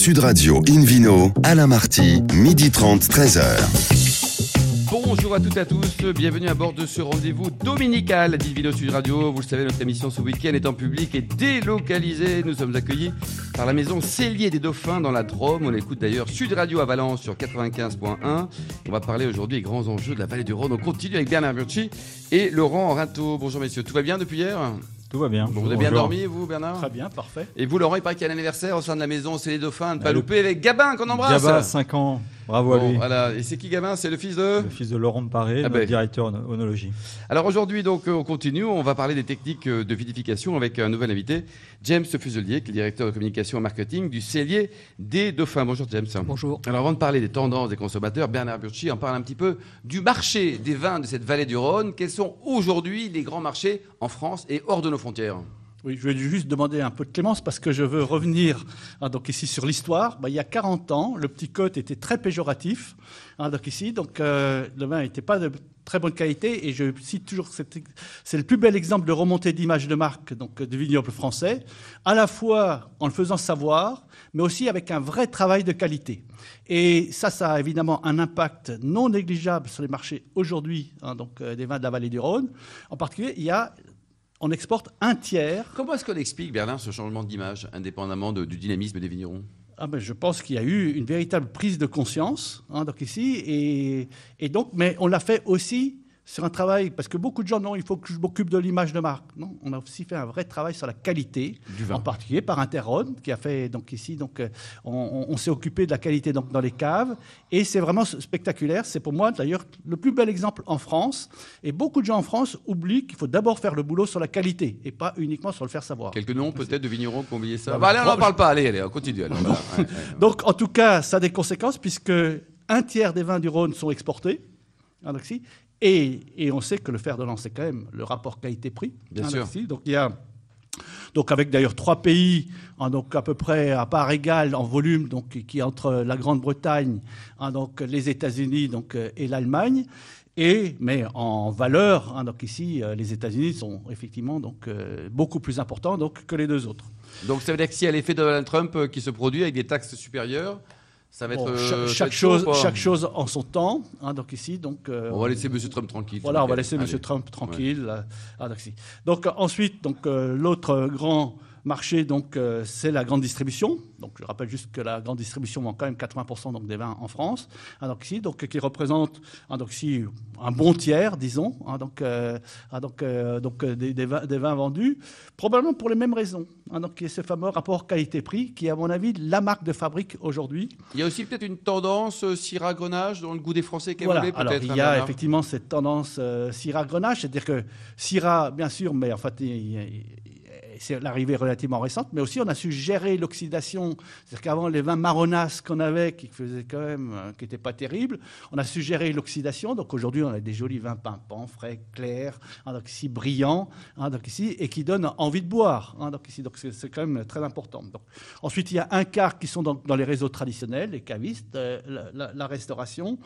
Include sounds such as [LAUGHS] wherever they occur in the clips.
Sud Radio Invino, Alain Marty, midi 30, 13h. Bonjour à toutes et à tous, bienvenue à bord de ce rendez-vous dominical d'Invino Sud Radio. Vous le savez, notre émission ce week-end est en public et délocalisée. Nous sommes accueillis par la maison Cellier des Dauphins dans la Drôme. On écoute d'ailleurs Sud Radio à Valence sur 95.1. On va parler aujourd'hui des grands enjeux de la vallée du Rhône. On continue avec Bernard Burchi et Laurent Rinto. Bonjour messieurs, tout va bien depuis hier? Tout va bien. vous avez bien dormi, vous, Bernard Très bien, parfait. Et vous, Laurent, il paraît qu'il y a un anniversaire au sein de la maison, c'est les dauphins, ne pas louper avec Gabin qu'on embrasse. Gabin, 5 ans. Bravo à lui. Voilà. Et c'est qui Gabin C'est le fils de? Le fils de Laurent Paré, ah ben. directeur onologie. Alors aujourd'hui, donc, on continue. On va parler des techniques de vinification avec un nouvel invité, James Fuselier, qui est directeur de communication et marketing du cellier des dauphins. Bonjour, James. Bonjour. Alors avant de parler des tendances des consommateurs, Bernard Burchi en parle un petit peu du marché des vins de cette vallée du Rhône. Quels sont aujourd'hui les grands marchés en France et hors de nos frontières? Oui, je vais juste demander un peu de clémence parce que je veux revenir hein, donc ici sur l'histoire. Bah, il y a 40 ans, le petit côte était très péjoratif. Hein, donc ici, donc euh, le vin n'était pas de très bonne qualité et je cite toujours c'est le plus bel exemple de remontée d'image de marque donc de vignoble français, à la fois en le faisant savoir, mais aussi avec un vrai travail de qualité. Et ça, ça a évidemment un impact non négligeable sur les marchés aujourd'hui, hein, donc euh, des vins de la vallée du Rhône. En particulier, il y a on exporte un tiers. Comment est-ce qu'on explique, Bernard, ce changement d'image, indépendamment du dynamisme des vignerons? Ah ben, je pense qu'il y a eu une véritable prise de conscience hein, donc ici, et, et, donc, mais on l'a fait aussi sur un travail, parce que beaucoup de gens, non, il faut que je m'occupe de l'image de marque. Non, on a aussi fait un vrai travail sur la qualité, du vin. en particulier par Interron, qui a fait, donc ici, donc, euh, on, s'est occupé de la qualité donc, dans les caves, et c'est vraiment spectaculaire. C'est pour moi, d'ailleurs, le plus bel exemple en France, et beaucoup de gens en France oublient qu'il faut d'abord faire le boulot sur la qualité, et pas uniquement sur le faire savoir. Quelques noms peut-être de vignerons qui ont oublié ça. Bah, allez, on n'en parle pas, allez, allez, on continue. [LAUGHS] donc, en tout cas, ça a des conséquences, puisque un tiers des vins du Rhône sont exportés. Et, on sait que le fer de lance, c'est quand même le rapport qualité-prix. Bien sûr. Donc il y a donc avec d'ailleurs trois pays, hein, donc à peu près à part égale en volume, donc qui entre la Grande-Bretagne, hein, donc les États-Unis, donc euh, et l'Allemagne. Et, mais en valeur, hein, donc ici, euh, les États-Unis sont effectivement donc, euh, beaucoup plus importants donc, que les deux autres. Donc ça veut dire que s'il y a l'effet Donald Trump qui se produit avec des taxes supérieures, ça va être, euh, chaque, chose, chaque chose en son temps. Hein, donc ici, donc euh, on va laisser M. Trump tranquille. Voilà, on va laisser M. Trump tranquille. Ah, donc, donc, ensuite, donc euh, l'autre grand marché, donc, euh, c'est la grande distribution. Donc, je rappelle juste que la grande distribution vend quand même 80% donc, des vins en France. Hein, donc, qui représente hein, ici, un bon tiers, disons, hein, donc, euh, donc, euh, donc des, des, vins, vendus, probablement pour les mêmes raisons. donc, il y a ce fameux rapport qualité-prix qui est, à mon avis, la marque de fabrique aujourd'hui. Il y a aussi peut-être une tendance Syrah-Grenache dans le goût des Français qui voilà. Alors, il y a effectivement cette tendance Syrah-Grenache, c'est-à-dire que Syrah, bien sûr, mais en fait, il, c'est l'arrivée relativement récente, mais aussi on a su gérer l'oxydation. C'est-à-dire qu'avant, les vins marronasses qu'on avait, qui faisaient quand même, euh, qui n'étaient pas terribles, on a su gérer l'oxydation. Donc aujourd'hui, on a des jolis vins pimpants, frais, clairs, hein, donc ici brillants, hein, donc ici, et qui donnent envie de boire. Hein, donc ici, donc c'est quand même très important. Donc, ensuite, il y a un quart qui sont dans, les réseaux traditionnels, les cavistes, euh, la, restauration,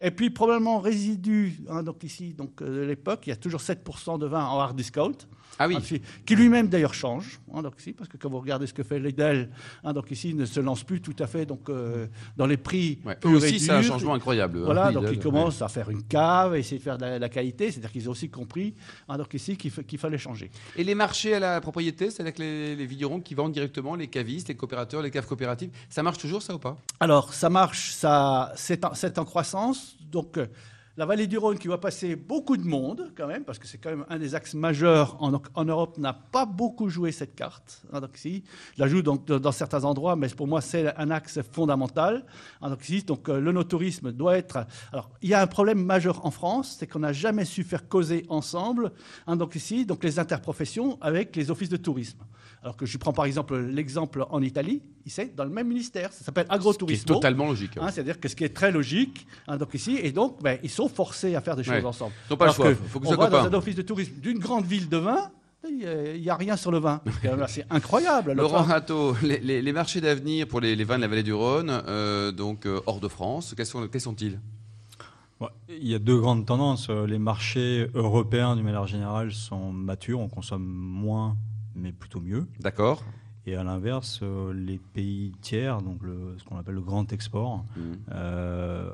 et puis probablement résidus. donc ici, donc euh, de l'époque, il y a toujours 7% de vin en hard discount. Ah oui. Qui lui-même d'ailleurs change, hein, donc, ici, parce que quand vous regardez ce que fait Lidl, hein, donc ici, il ne se lance plus tout à fait donc, euh, dans les prix. Ouais. Eux aussi, c'est un changement incroyable. Hein, voilà, donc ils commencent à faire une cave, essayer de faire de la, qualité, c'est-à-dire qu'ils ont aussi compris donc ici qu'il fallait changer. Et les marchés à la propriété, c'est-à-dire que les, les, vignerons qui vendent directement, les cavistes, les coopérateurs, les caves coopératives, ça marche toujours ça ou pas? Alors, ça marche, ça, c'est en, en, croissance. Donc, la vallée du Rhône qui va passer beaucoup de monde quand même, parce que c'est quand même un des axes majeurs en, Europe, n'a pas beaucoup joué cette carte. Hein, donc, ici, la joue donc, dans certains endroits, mais pour moi c'est un axe fondamental. Donc, donc euh, le no-tourisme doit être. Alors il y a un problème majeur en France, c'est qu'on n'a jamais su faire causer ensemble. Donc ici, donc les interprofessions avec les offices de tourisme. Alors que je prends par exemple l'exemple en Italie, c'est dans le même ministère, ça s'appelle agrotourisme. C'est totalement logique. Hein, C'est-à-dire que ce qui est très logique, hein, donc ici, et donc ben, ils sont forcés à faire des choses ensemble. Ils pas le choix. Faut que on va dans un office de tourisme d'une grande ville de vin, il n'y a rien sur le vin. [LAUGHS] C'est incroyable. Laurent Rato, les, marchés d'avenir pour les, vins de la vallée du Rhône, euh, donc euh, hors de France, quels sont-ils? Sont Il y a deux grandes tendances. Les marchés européens, d'une manière générale, sont matures. On consomme moins mais plutôt mieux. D'accord. Et à l'inverse, euh, les pays tiers, donc le, ce qu'on appelle le grand export, Mmh. euh,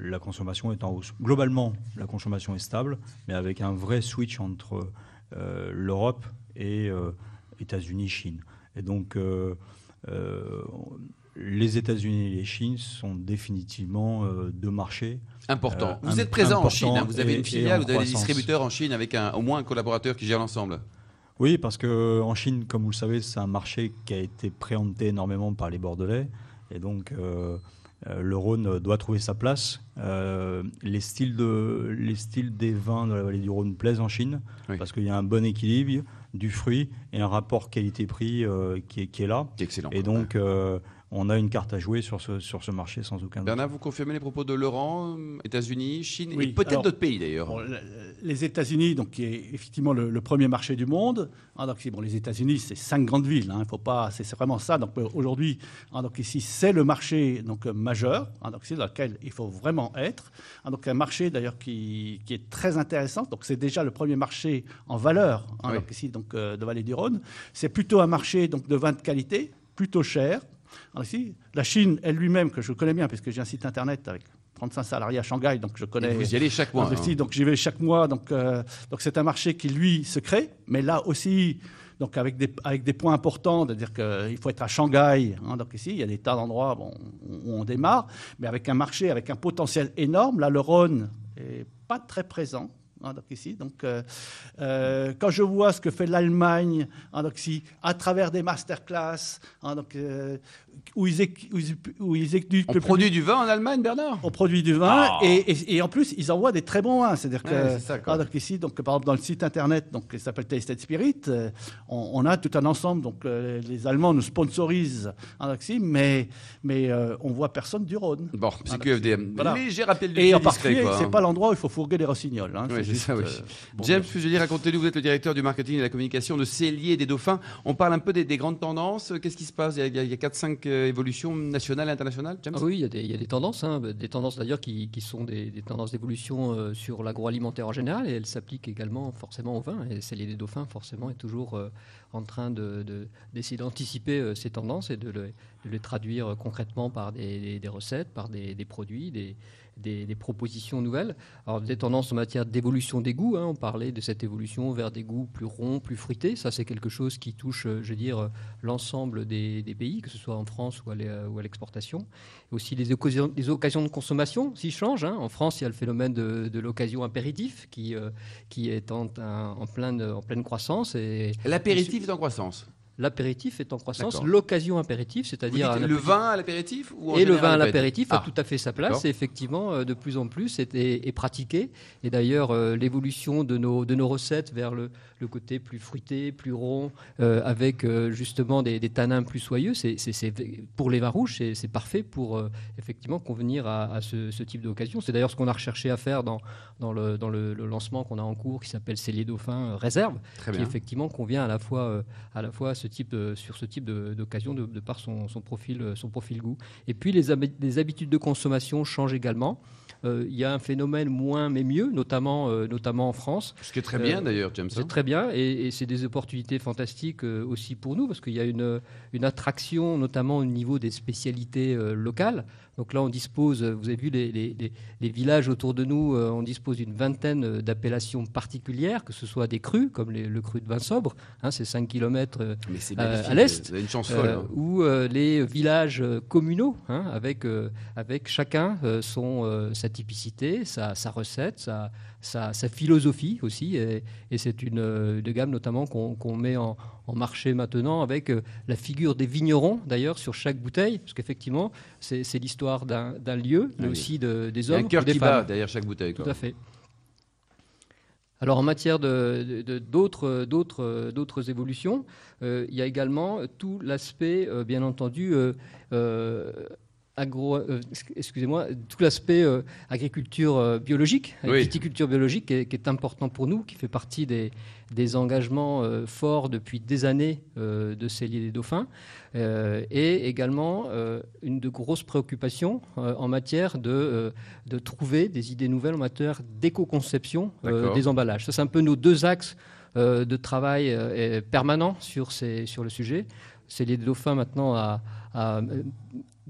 la consommation est en hausse. Globalement, la consommation est stable, mais avec un vrai switch entre euh, l'Europe et États-Unis, Chine. Et donc, les États-Unis et les Chine sont définitivement deux marchés. Important. Euh, vous êtes présent en Chine. hein. Vous avez une filiale, vous avez des distributeurs en Chine avec un, au moins un collaborateur qui gère l'ensemble. Oui, parce que en Chine, comme vous le savez, c'est un marché qui a été préempté énormément par les Bordelais. Et donc, euh, euh, le Rhône doit trouver sa place. Euh, les, styles de, les styles des vins de la vallée du Rhône plaisent en Chine, Oui. parce qu'il y a un bon équilibre du fruit et un rapport qualité-prix euh, qui, est, qui est là. Excellent. Et donc, on a une carte à jouer sur ce, sur ce marché sans aucun doute. Bernard, vous confirmez les propos de Laurent, euh, États-Unis, Chine Oui, et peut-être d'autres pays d'ailleurs. Bon, les États-Unis, donc qui est effectivement le, le premier marché du monde. hein, donc, bon, les États-Unis, c'est cinq grandes villes. hein, faut pas, c'est vraiment ça. Donc euh, aujourd'hui, hein, donc ici, c'est le marché donc euh, majeur, hein, donc c'est dans lequel il faut vraiment être. Hein, donc un marché d'ailleurs qui, qui est très intéressant. Donc c'est déjà le premier marché en valeur. hein, Oui. donc ici, donc euh, de Vallée du Rhône. C'est plutôt un marché donc de vin de qualité, plutôt cher. Alors ici, la Chine elle-même que je connais bien puisque j'ai un site internet avec 35 salariés à Shanghai, donc je Et connais. vous y allez chaque mois. Hein. donc j'y vais chaque mois. Donc, euh, donc c'est un marché qui lui se crée, mais là aussi, donc avec des avec des points importants, c'est-à-dire qu'il faut être à Shanghai. hein, donc ici, il y a des tas d'endroits bon, où on démarre, mais avec un marché avec un potentiel énorme. Là, le Rhône est pas très présent. Hein, donc ici, donc euh, euh, quand je vois ce que fait l'Allemagne, hein, donc ici, à travers des masterclass, hein, donc euh, où ils où ils, où ils éduquent On le produit du vin en Allemagne, Bernard? On produit du vin Ah. et, et- et en plus ils envoient des très bons vins. C'est-à-dire que Ouais, ça, donc ici, donc par exemple dans le site internet, donc qui s'appelle Tasted Spirit, euh, on, on a tout un ensemble. Donc euh, les Allemands nous sponsorisent donc ici, mais mais euh, on voit personne du Rhône. Bon, c'est. QFDM. Voilà. Léger rappel du Et en particulier, c'est hein. pas l'endroit où il faut fourguer les rossignols. hein, Oui, c'est ça, oui. euh, bon, James Fuselier, racontez-nous, vous êtes le directeur du marketing et de la communication de Cellier et des Dauphins. On parle un peu des, des grandes tendances. Qu'est-ce qui se passe? Il y a, il y a 4-5 évolutions nationales et internationales, James? Ah oui, il y, a des, il y a des tendances, hein, des tendances d'ailleurs qui, qui sont des, des tendances d'évolution euh, sur l'agroalimentaire en général, et elles s'appliquent également forcément au vin. Et Cellier des Dauphins, forcément, est toujours euh, en train de- de- d'essayer d'anticiper euh, ces tendances et de, le- de les traduire euh, concrètement par des, des- recettes, par des, des produits, des, des- propositions nouvelles. Alors des tendances en matière d'évolution des goûts, hein, on parlait de cette évolution vers des goûts plus ronds, plus fruités. Ça, c'est quelque chose qui touche, euh, je veux dire, euh, l'ensemble des, pays, que ce soit en France ou à l'exportation. Aussi les occasions, de consommation s'y changent. hein. En France, il y a le phénomène de, l'occasion apéritif qui, euh, qui est en, pleine, en pleine croissance. L'apéritif est en croissance. L'apéritif est en croissance. L'occasion apéritif, Vous c'est-à-dire le vin à l'apéritif ou en et le vin à l'apéritif a Ah. tout à fait sa place et effectivement euh, de plus en plus est, est- est pratiqué et d'ailleurs euh, l'évolution de nos, de nos recettes vers le, le côté plus fruité, plus rond euh, avec euh, justement des, des tanins plus soyeux, c'est, pour les vins rouges c'est, parfait pour euh, effectivement convenir à, à ce, ce type d'occasion. C'est d'ailleurs ce qu'on a recherché à faire dans, dans, le, dans le, le lancement qu'on a en cours qui s'appelle Cellier Dauphin Réserve Très qui bien. effectivement convient à la fois, à la fois à ce type sur ce type d'occasion de, de par son, son profil, son profil goût. Et puis les habitudes de consommation changent également. Euh, Il y a un phénomène moins mais mieux, notamment, euh, notamment en France. Ce qui est très bien d'ailleurs, James. hein. C'est très bien et, et c'est des opportunités fantastiques euh, aussi pour nous parce qu'il y a une, une attraction notamment au niveau des spécialités locales. Donc là, on dispose, euh, vous avez vu les, les- les- les villages autour de nous, euh, on dispose d'une vingtaine euh, d'appellations particulières, que ce soit des crus, comme les- le cru de vin sobre, hein, c'est 5 km Mais c'est euh, magnifique. à l'est, hein. ou euh, les villages communaux, hein, avec, euh, avec chacun son, sa typicité, sa, sa recette, sa, sa, sa philosophie aussi. Et, et c'est une, euh, une gamme notamment qu'on qu'on met en, en marché maintenant avec euh, la figure des vignerons d'ailleurs sur chaque bouteille, parce qu'effectivement c'est l'histoire d'un lieu, mais Oui. aussi de- des Il y a hommes un cœur qui femmes. bat derrière chaque bouteille. quoi. Tout à fait. Alors en matière de- de- de- d'autres d'autres d'autres évolutions, euh, il y a également tout l'aspect, euh, bien entendu, euh, euh, agro, euh, excusez-moi, tout l'aspect euh, agriculture euh, biologique, Oui. viticulture biologique, qui est, qui est important pour nous, qui fait partie des, des engagements forts depuis des années de Cellier des Dauphins, et également une de grosses préoccupations en matière de, de trouver des idées nouvelles en matière d'éco-conception des emballages. Ça, c'est un peu nos deux axes de travail permanent sur, ces, sur le sujet. Cellier des Dauphins maintenant a, a,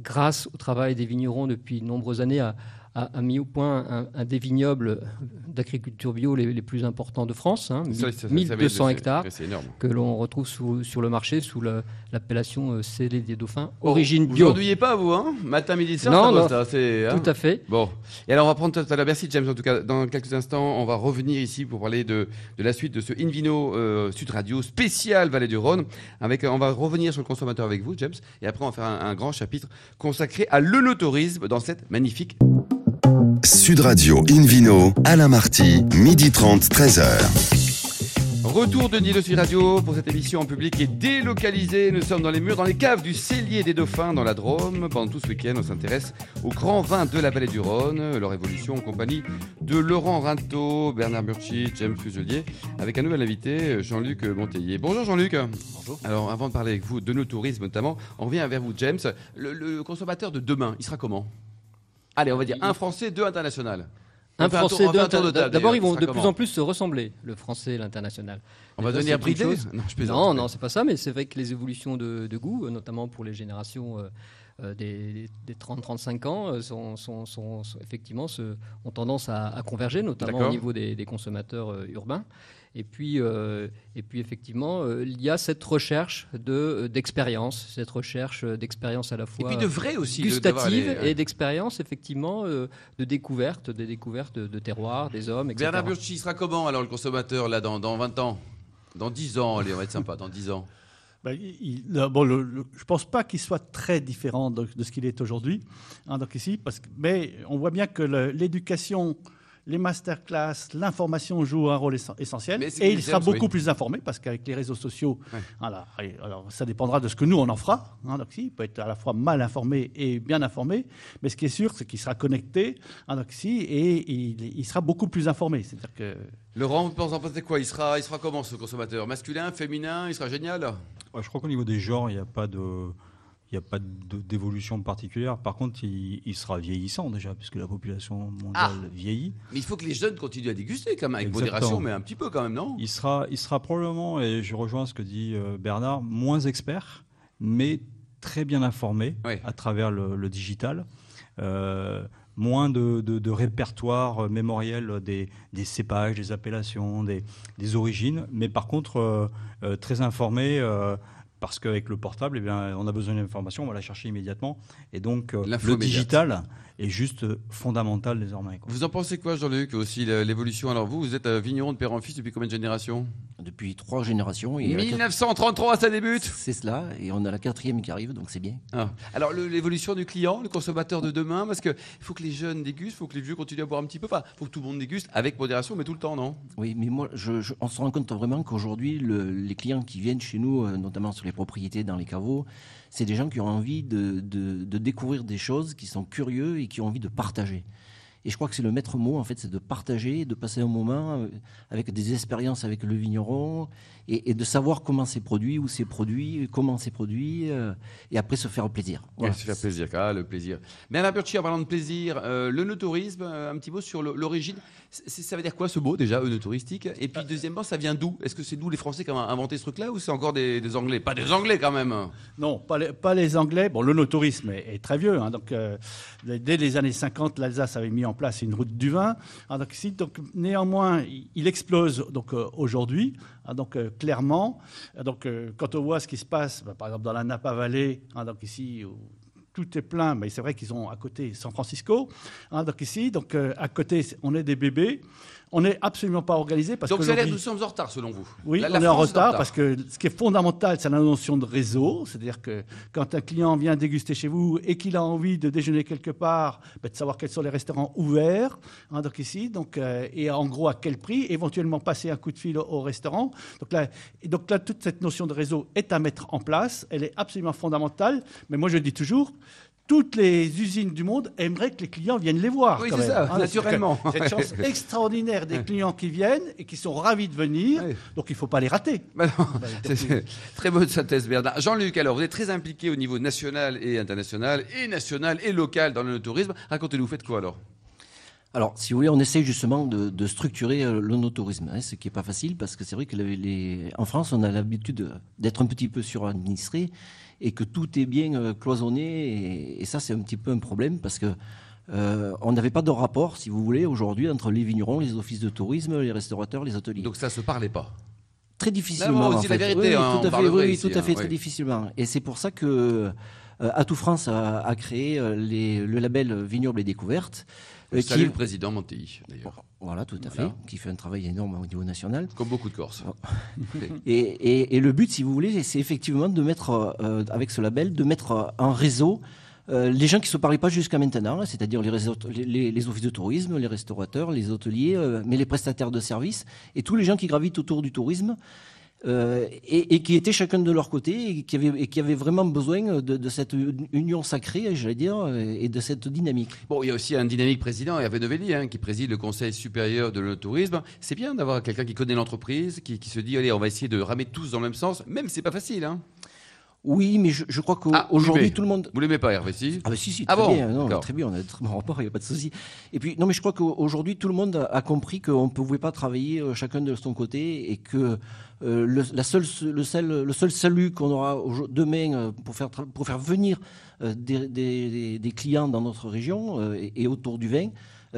grâce au travail des vignerons depuis de nombreuses années, a, a mis au point un, un des vignobles d'agriculture bio les, les, plus importants de France, hein, Ça, ça, ça, 1200 c'est- hectares, que l'on retrouve sous- sur le marché sous l'appellation euh, Cellier des Dauphins, origine Vous bio. n'ennuyez pas, vous, hein Matin, midi, soir, Non, ça c'est, hein Tout à fait. Bon, et alors on va prendre tout à l'heure. Merci James en tout cas. Dans quelques instants, on va revenir ici pour parler de, de la suite de ce Invino euh, Sud Radio spécial Vallée du Rhône. Avec, euh, on va revenir sur le consommateur avec vous, James, et après on va faire un, un grand chapitre consacré à l'œnotourisme dans cette magnifique. Sud Radio Invino, Alain Marty, midi 30, 13h. Retour de Nilo Sud Radio pour cette émission en public et délocalisée. Nous sommes dans les murs, dans les caves du Cellier des Dauphins dans la Drôme. Pendant tout ce week-end, on s'intéresse aux grands vins de la vallée du Rhône, leur évolution en compagnie de Laurent Rinto, Bernard Burchi, James Fuselier, avec un nouvel invité, Jean-Luc Monteillier. Bonjour Jean-Luc. Bonjour. Alors avant de parler avec vous de nos tourismes notamment, on revient vers vous James. Le, le consommateur de demain, il sera comment? Allez, on va dire un français, deux international. On Un français, deux D'abord, ils vont de plus en plus se ressembler, le français et l'international. On va devenir bridé. Non, je. Non, non, c'est pas ça, mais c'est vrai que les évolutions de, de goût, euh, notamment pour les générations euh, euh, des, des 30-35 ans, sont, sont- sont- sont- effectivement se- ont tendance à, à converger, notamment au niveau des, des consommateurs euh, urbains. Et puis, euh, et puis effectivement, euh, il y a cette recherche de, d'expérience, cette recherche d'expérience à la Et fois puis de vrai aussi. de- d'avoir gustative les- et d'expérience, effectivement, euh, de découverte, des découvertes de, de terroirs, des hommes, etc. Bernard Burchi sera comment alors le consommateur là dans, dans 20 ans? Dans 10 ans, allez, on va être sympa, dans 10 ans. [LAUGHS] Ben, il- bon, le- le- je ne pense pas qu'il soit très différent de, de ce qu'il est aujourd'hui. hein, donc ici, parce que, mais on voit bien que l'éducation, les masterclass, l'information jouent un rôle essen- essentiel. Et il sera beaucoup oui. plus informé parce qu'avec les réseaux sociaux, Ouais. voilà, et alors, ça dépendra de ce que nous on en fera. hein, donc il peut être à la fois mal informé et bien informé. Mais ce qui est sûr, c'est qu'il sera connecté hein, donc et il, il sera beaucoup plus informé. C'est-à-dire que Laurent, vous en pensez quoi? Il sera, il sera comment ce consommateur? Masculin, féminin? Il sera génial? Ouais, je crois qu'au niveau des genres, il n'y a pas de. Il n'y a pas d'évolution particulière. Par contre, il, il sera vieillissant déjà, puisque la population mondiale Ah. vieillit. Mais il faut que les jeunes continuent à déguster quand même, avec Exactement. modération, mais un petit peu quand même, non? Il sera, il sera probablement, et je rejoins ce que dit euh, Bernard, moins expert, mais très bien informé à travers le, le digital. Euh, moins de, de- de répertoire mémoriel des, des cépages, des appellations, des, des origines, mais par contre euh, euh, très informé. Euh, parce qu'avec le portable, eh bien, on a besoin d'informations, on va la chercher immédiatement. Et donc, euh, le immédiate. digital est juste euh, fondamental désormais. quoi. Vous en pensez quoi, Jean-Luc Aussi l'évolution? Alors vous, vous êtes euh, vigneron de père en fils depuis combien de générations? Depuis trois générations. Et la 1933, ça quat- débute C'est cela, et on a la quatrième qui arrive, donc c'est bien. Ah. Alors l'évolution du client, le consommateur de demain, parce qu'il faut que les jeunes dégustent, il faut que les vieux continuent à boire un petit peu. Enfin, il faut que tout le monde déguste avec modération, mais tout le temps, non? Oui, mais moi, je- je- on se rend compte vraiment qu'aujourd'hui, le- les clients qui viennent chez nous, euh, notamment sur les propriétés, dans les caveaux, c'est des gens qui ont envie de, de- découvrir des choses, qui sont curieux et qui ont envie de partager. Et je crois que c'est le maître mot, en fait, c'est de partager, de passer un moment euh, avec des expériences avec le vigneron et, et de savoir comment c'est produit, où c'est produit, comment c'est produit, euh, et après se faire plaisir. Voilà. Se faire plaisir, ah, le plaisir. Mais Alain Burchi, en parlant de plaisir, euh, le no-tourisme, euh, un petit mot sur l'origine. Ça veut dire quoi ce mot déjà, touristique Et puis deuxièmement, ça vient d'où? Est-ce que c'est nous les Français qui avons inventé ce truc-là ou c'est encore des, des Anglais? Pas des Anglais quand même Non, pas les, pas les Anglais. Bon, le no-tourisme est, est très vieux. hein, donc, euh, dès les années 50, l'Alsace avait mis en place une route du vin. hein, donc, ici, donc, néanmoins, il, explose donc, euh, aujourd'hui, hein, donc, euh, clairement. Donc, euh, quand on voit ce qui se passe, bah, par exemple, dans la Napa Valley, hein, donc ici, tout est plein, mais c'est vrai qu'ils ont à côté San Francisco. hein, donc ici, donc, euh, à côté, on est des bébés. On n'est absolument pas organisé parce Donc que ça a l'air que l'origine- nous sommes en retard selon vous oui, La- la on est en retard parce que ce qui est fondamental, c'est la notion de réseau. C'est-à-dire que quand un client vient déguster chez vous et qu'il a envie de déjeuner quelque part, ben, de savoir quels sont les restaurants ouverts, hein, donc ici, donc, euh, et en gros à quel prix, éventuellement passer un coup de fil au, au restaurant. Donc là, et donc là, toute cette notion de réseau est à mettre en place. Elle est absolument fondamentale. Mais moi, je dis toujours. Toutes les usines du monde aimeraient que les clients viennent les voir. Oui, c'est ça, hein. naturellement. C'est une chance [LAUGHS] extraordinaire des clients qui viennent et qui sont ravis de venir. Oui. Donc il ne faut pas les rater. Bah non, Bah, c'est- très bonne synthèse, Bernard. Jean-Luc, alors, vous êtes très impliqué au niveau national et international, et national et local dans le tourisme. Racontez-nous, vous faites quoi alors? Alors, si vous voulez, on essaye justement de, de structurer euh, l'onotourisme, hein, ce qui n'est pas facile parce que c'est vrai que les, les- en France, on a l'habitude d'être un petit peu suradministré et que tout est bien euh, cloisonné. Et, et ça, c'est un petit peu un problème parce que euh, on n'avait pas de rapport, si vous voulez, aujourd'hui entre les vignerons, les offices de tourisme, les restaurateurs, les hôteliers. Donc ça se parlait pas. Très difficilement. En c'est la vérité, Oui, hein, tout à fait, vrai oui, ici, tout à fait, hein, très oui. difficilement. Et c'est pour ça que euh, Atout France a, a créé euh, les- le label Vignoble et Découverte. Salut qui- le président Mantéi, d'ailleurs. Voilà, tout à Voilà. fait, qui fait un travail énorme au niveau national. Comme beaucoup de Corses. [LAUGHS] Et, et- et le but, si vous voulez, c'est effectivement de mettre, euh, avec ce label, de mettre en réseau euh, les gens qui ne se parlaient pas jusqu'à maintenant, c'est-à-dire les offices de tourisme, les restaurateurs, les hôteliers, euh, mais les prestataires de services et tous les gens qui gravitent autour du tourisme. Euh, et, qui étaient chacun de leur côté et qui avaient, vraiment besoin de, cette union sacrée, j'allais dire, et de cette dynamique. Bon, il y a aussi un dynamique président, Hervé Novelli, hein, qui préside le Conseil supérieur de l'autorisme. C'est bien d'avoir quelqu'un qui connaît l'entreprise, qui, qui se dit, allez, on va essayer de ramer tous dans le même sens, même si c'est pas facile. Hein. Oui, mais je, je crois Ah, qu'aujourd'hui, Olivier. tout le monde, Vous l'aimez pas, Hervé, si? Ah bah si, si, Ah très bon bien, non, très bien, on a de très bon rapport, il n'y a pas de souci. Et puis, non mais je crois qu'aujourd'hui, tout le monde a- compris qu'on ne pouvait pas travailler euh, chacun de son côté et que euh, le, la seule, le, seul, le seul salut qu'on aura demain euh, pour faire, pour faire venir des, des- des clients dans notre région et, et autour du vin,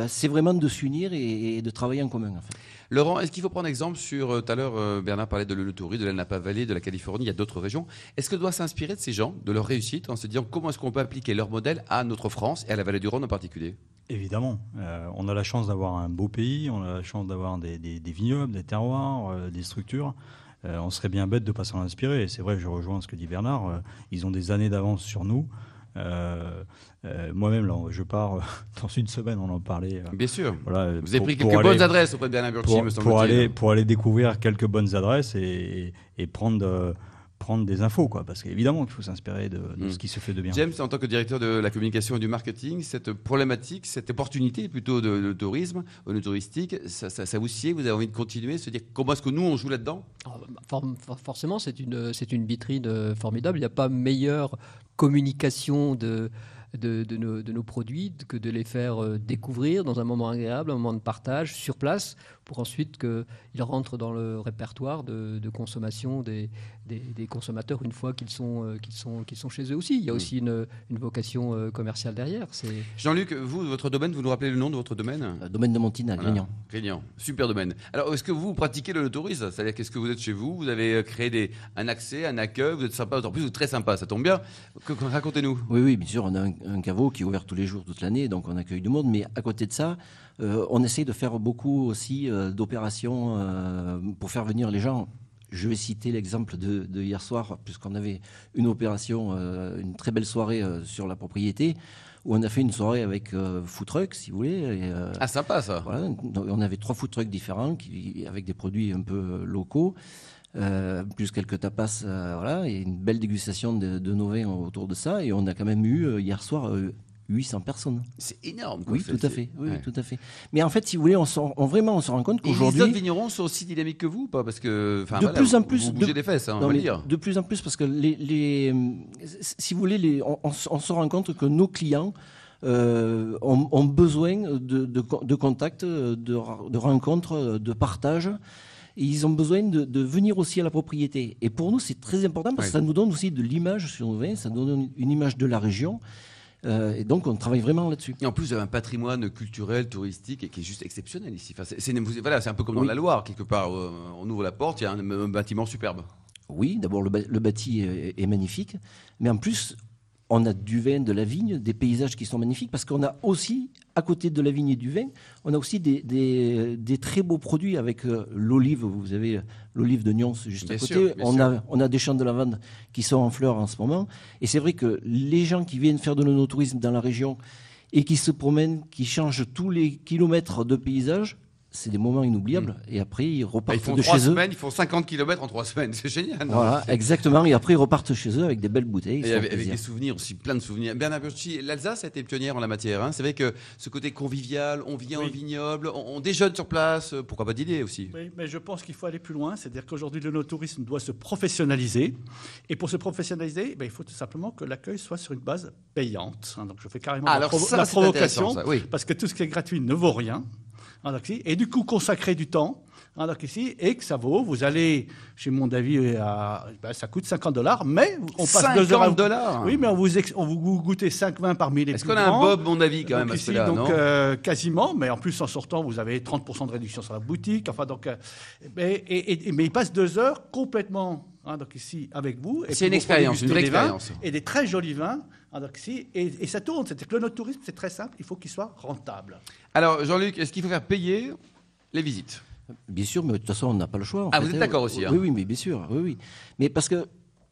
c'est vraiment de s'unir et, et de travailler en commun. En fait. Laurent, est-ce qu'il faut prendre exemple sur, euh, tout à l'heure, euh, Bernard parlait de l'Eleuthorus, de la Napa Valley, de la Californie, il y a d'autres régions. Est-ce qu'on doit s'inspirer de ces gens, de leur réussite, en se disant comment est-ce qu'on peut appliquer leur modèle à notre France et à la vallée du Rhône en particulier? Évidemment, Euh, on a la chance d'avoir un beau pays, on a la chance d'avoir des, vignobles, des terroirs, des structures. On serait bien bête de ne pas s'en inspirer. C'est vrai, je rejoins ce que dit Bernard, ils ont des années d'avance sur nous. Euh, euh, Moi-même, là, je pars euh, [LAUGHS] dans une semaine, on en parlait. Bien sûr. voilà, Vous avez pour- pris pour quelques aller- bonnes adresses auprès de Bernard Burti, pour, me pour semble-t-il. aller, pour aller découvrir quelques bonnes adresses et, et prendre, prendre des infos. Quoi, parce qu'évidemment qu'il faut s'inspirer de, de Mm. ce qui se fait de bien. James, en tant que directeur de la communication et du marketing, cette problématique, cette opportunité plutôt de, de tourisme, de touristique, ça, ça, ça vous sied? Vous avez envie de continuer, se dire comment est-ce que nous on joue là-dedans? Alors, bah, for- for- forcément, c'est une, c'est une vitrine euh, formidable. Il n'y a pas meilleure communication de, de, de nos, de nos produits que de les faire euh, découvrir dans un moment agréable, un moment de partage sur place, pour ensuite qu'ils rentrent dans le répertoire de, de consommation des, des, des consommateurs une fois qu'ils sont, euh, qu'ils sont, qu'ils sont chez eux aussi. Il y a Mm. aussi une, une vocation euh, commerciale derrière. C'est Jean-Luc, vous, votre domaine, vous nous rappelez le nom de votre domaine? Euh, Domaine de Montine à Voilà. Grignan. Grignan, super domaine. Alors, est-ce que vous pratiquez le tourisme C'est-à-dire, qu'est-ce que vous êtes chez vous? Vous avez créé des, un accès, un accueil, vous êtes sympa, en plus vous êtes très sympa, ça tombe bien. Racontez-nous. Oui, oui, bien sûr, on a un, un caveau qui est ouvert tous les jours, toute l'année, donc on accueille du monde. Mais à côté de ça, euh, on essaye de faire beaucoup aussi euh, d'opérations euh, pour faire venir les gens. Je vais citer l'exemple de, de hier soir, puisqu'on avait une opération, euh, une très belle soirée euh, sur la propriété, où on a fait une soirée avec euh, food truck, si vous voulez. et, euh, Ah, sympa ça. voilà, on avait trois food trucks différents qui, avec des produits un peu locaux, euh, plus quelques tapas, euh, voilà, et une belle dégustation de, de nos vins autour de ça. Et on a quand même eu euh, hier soir 800 personnes. C'est énorme. quoi. Oui, tout à fait. Oui, ouais. tout à fait. Mais en fait, si vous voulez, on, vraiment, on se rend compte Et les autres qu'aujourd'hui, vignerons sont aussi dynamiques que vous ou pas? Parce que, De voilà, plus en plus, vous de- des fesses, hein, on va dire. de plus en plus, parce que les, les- si vous voulez, les- on, on se- on se rend compte que nos clients euh, ont, ont besoin de, de, de contacts, de, de rencontres, de partage. Et ils ont besoin de, de venir aussi à la propriété. Et pour nous, c'est très important parce que ça nous donne aussi de l'image sur nos vins, ça nous donne une image de la région. Euh, et donc, on travaille vraiment là-dessus. Et en plus, vous avez un patrimoine culturel, touristique, et qui est juste exceptionnel ici. Enfin, c'est, voilà, c'est un peu comme dans Oui. la Loire, quelque part. euh, on ouvre la porte, il y a un, un bâtiment superbe. Oui, d'abord le, bâti est, est magnifique, mais en plus, on a du vin, de la vigne, des paysages qui sont magnifiques, parce qu'on a aussi, à côté de la vigne et du vin, on a aussi des, des- des très beaux produits avec euh, l'olive. Vous avez l'olive de Nyons juste Bien à côté. sûr, bien on, sûr. A, on a des champs de lavande qui sont en fleurs en ce moment. Et c'est vrai que les gens qui viennent faire de l'onotourisme dans la région et qui se promènent, qui changent tous les kilomètres de paysage, c'est des moments inoubliables. Et après, ils repartent ils font de trois chez eux. semaines, ils font 50 km en trois semaines, [LAUGHS] c'est génial. non Voilà, [LAUGHS] exactement. Et après, ils repartent chez eux avec des belles bouteilles. Et avec, des souvenirs aussi, plein de souvenirs. Bernard Burchi, l'Alsace a été pionnière en la matière. hein. C'est vrai que ce côté convivial, on vient Oui. au vignoble, on, on déjeune sur place, euh, pourquoi pas dîner aussi Oui, mais je pense qu'il faut aller plus loin. C'est-à-dire qu'aujourd'hui, le no-tourisme doit se professionnaliser. Et pour se professionnaliser, ben, il faut tout simplement que l'accueil soit sur une base payante. hein. donc, je fais carrément Ah, la, alors provo- ça, la c'est intéressant, provocation. ça, oui. Parce que tout ce qui est gratuit ne vaut rien. Et du coup, consacrer du temps. hein, donc ici, et que ça vaut, vous allez chez mon David, à, ben, ça coûte 50 dollars, mais on passe deux heures à 50 dollars? Oui, mais on vous, ex- on vous goûtez 5 vins parmi les Est-ce qu'on a un. Bob, mon avis, quand Donc même, à ici, là donc, euh, quasiment, mais en plus en sortant, vous avez 30% de réduction sur la boutique. Enfin, donc, euh, mais, et- et- mais il passe deux heures complètement, hein, donc ici avec vous. et C'est une expérience, une vraie expérience. Et des très jolis vins, et, et ça tourne. C'est-à-dire que le tourisme, c'est très simple. Il faut qu'il soit rentable. Alors, Jean-Luc, est-ce qu'il faut faire payer les visites? Bien sûr, mais de toute façon, on n'a pas le choix. en Ah, fait, vous êtes hein. d'accord aussi, hein Oui, oui, mais bien sûr. Oui, oui. Mais parce que,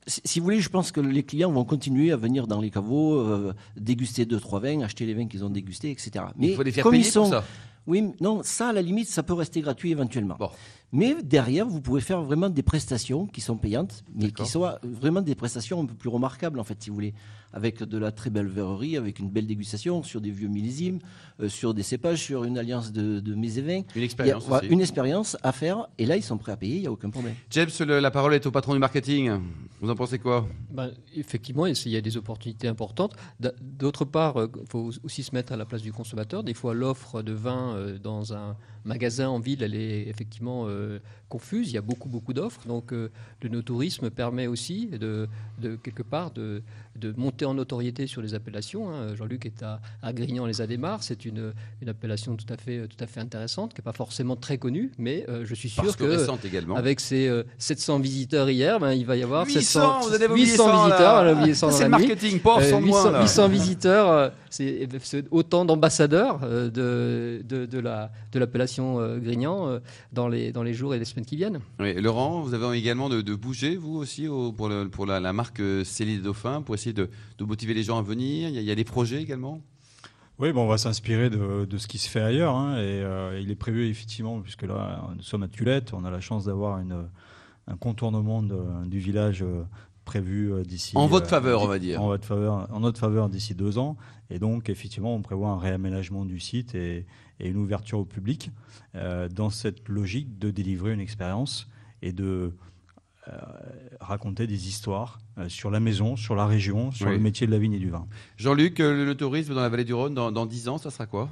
si vous voulez, je pense que les clients vont continuer à venir dans les caveaux, euh, déguster deux, trois vins, acheter les vins qu'ils ont dégustés, etc. Mais Il faut les faire comme payer ils sont, pour ça. Oui, non, ça, à la limite, ça peut rester gratuit éventuellement. Bon. Mais derrière, vous pouvez faire vraiment des prestations qui sont payantes, mais qui soient vraiment des prestations un peu plus remarquables, en fait, si vous voulez. Avec de la très belle verrerie, avec une belle dégustation, sur des vieux millésimes, euh, sur des cépages, sur une alliance de, de mets et vins. Une a expérience une expérience à faire, et là, ils sont prêts à payer, il n'y a aucun problème. James, le- la parole est au patron du marketing. Vous en pensez quoi? Ben, effectivement, il y a des opportunités importantes. D'a- D'autre part, il faut aussi se mettre à la place du consommateur. Des fois, l'offre de vin euh, dans un magasin en ville, elle est effectivement euh, confuse. Il y a beaucoup, beaucoup d'offres. Donc, euh, le no-tourisme permet aussi, de, de quelque part, de, de monter en notoriété sur les appellations. hein. Jean-Luc est à, à Grignan-les-Adémars. C'est une, une appellation tout à fait, tout à fait intéressante, qui n'est pas forcément très connue, mais euh, je suis sûr Parce que, que récente également. avec euh, 700 visiteurs hier, ben, il va y avoir 800, 700, vous avez oublié 800 100, là. visiteurs. on a oublié 100 Ça, dans c'est la le marketing, Euh, sans 800, moi. là. 800 visiteurs, euh, c'est c'est autant d'ambassadeurs euh, de, de, de la- de l'appellation euh, Grignan euh, dans, les, dans les jours et les semaines qui viennent. Oui, Laurent, vous avez également de, de bouger, vous aussi, au- pour, le- pour la, la marque euh, Céline des Dauphins, pour essayer de, de motiver les gens à venir. Il y a, il y a des projets également? Oui, bon, on va s'inspirer de, de ce qui se fait ailleurs. hein, et euh, il est prévu, effectivement, puisque là, nous sommes à Tulette, on a la chance d'avoir un contournement de- du village euh, prévu euh, d'ici. En votre euh, faveur, on va dire. En, votre faveur, en notre faveur d'ici deux ans. Et donc, effectivement, on prévoit un réaménagement du site et, et une ouverture au public euh, dans cette logique de délivrer une expérience et de raconter des histoires euh, sur la maison, sur la région, sur Oui. le métier de la vigne et du vin. Jean-Luc, euh, le tourisme dans la vallée du Rhône, dans, dans 10 ans, ça sera quoi?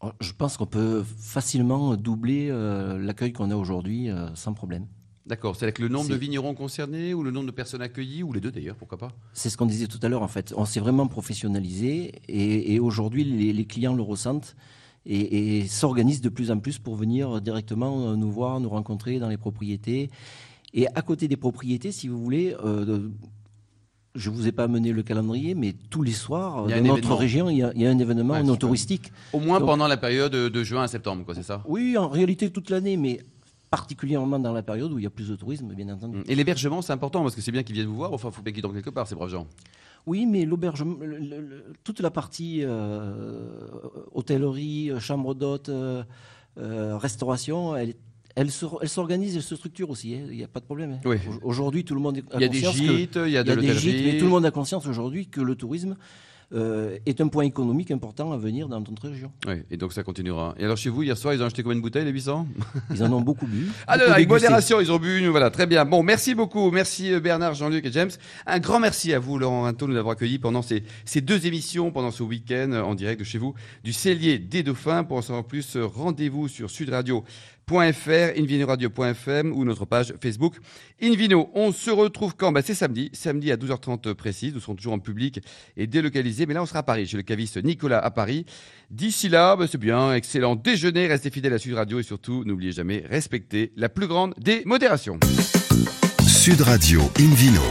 Oh, Je pense qu'on peut facilement doubler euh, l'accueil qu'on a aujourd'hui euh, sans problème. D'accord, c'est avec le nombre de vignerons concernés ou le nombre de personnes accueillies, ou les deux d'ailleurs, pourquoi pas? C'est ce qu'on disait tout à l'heure, en fait. On s'est vraiment professionnalisé et, et aujourd'hui, les, les clients le ressentent et, et s'organisent de plus en plus pour venir directement euh, nous voir, nous rencontrer dans les propriétés. Et à côté des propriétés, si vous voulez, euh, je ne vous ai pas amené le calendrier, mais tous les soirs, dans notre événement. région, il y, a, il y a un événement Ouais, non touristique. Au moins Donc- pendant la période de juin à septembre, quoi, c'est ça? Oui, en réalité toute l'année, mais particulièrement dans la période où il y a plus de tourisme, bien entendu. Et l'hébergement, c'est important, parce que c'est bien qu'ils viennent vous voir, enfin, il faut bien qu'ils dorment quelque part, ces braves gens. Oui, mais l'aubergement, toute la partie euh, hôtellerie, chambre d'hôte, euh, restauration, elle, se- elle s'organise, elle se structure aussi. hein, Il n'y a pas de problème. hein. Oui. Au- Aujourd'hui, tout le monde a Il y a des conscience gîtes, il y a de y a des gîtes, l'hôtellerie. mais tout le monde a conscience aujourd'hui que le tourisme euh, est un point économique important à venir dans notre région. Oui, et donc ça continuera. Et alors chez vous, hier soir, ils ont acheté combien de bouteilles, les 800 [LAUGHS] Ils en ont beaucoup bu. [LAUGHS] Alors, beaucoup avec dégusté. modération, ils ont bu une, voilà, très bien. Bon, merci beaucoup. Merci euh, Bernard, Jean-Luc et James. Un grand merci à vous, Laurent Rinto, de nous avoir accueillis pendant ces, ces deux émissions, pendant ce week-end euh, en direct de chez vous, du Cellier des Dauphins. Pour en savoir plus, rendez-vous sur sudradio.fr, invinoradio.fm ou notre page Facebook Invino. On se retrouve quand? Bah, C'est samedi, samedi à 12h30 précise. Nous serons toujours en public et délocalisés. Mais là, on sera à Paris, chez le caviste Nicolas à Paris. D'ici là, bah, c'est bien, excellent déjeuner. Restez fidèles à Sud Radio et surtout, n'oubliez jamais, respectez la plus grande des modérations. Sud Radio Invino.